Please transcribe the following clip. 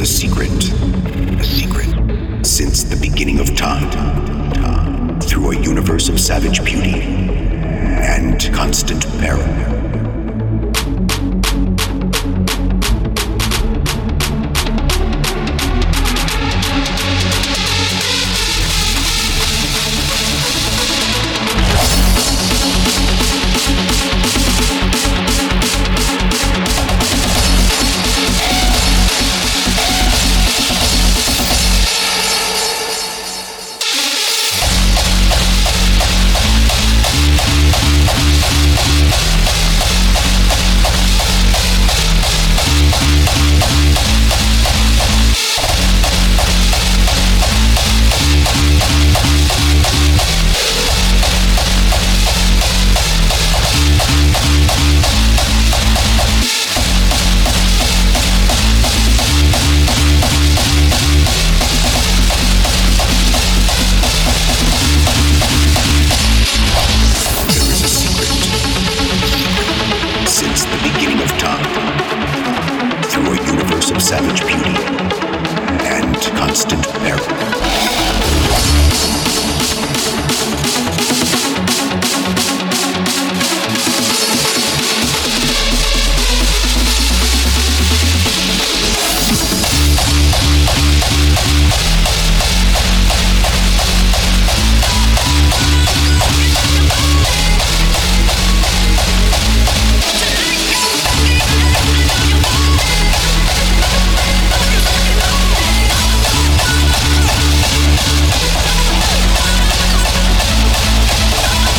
a secret. A secret. Since the beginning of time. time through a universe of savage beauty and constant peril. Savage beauty and constant peril.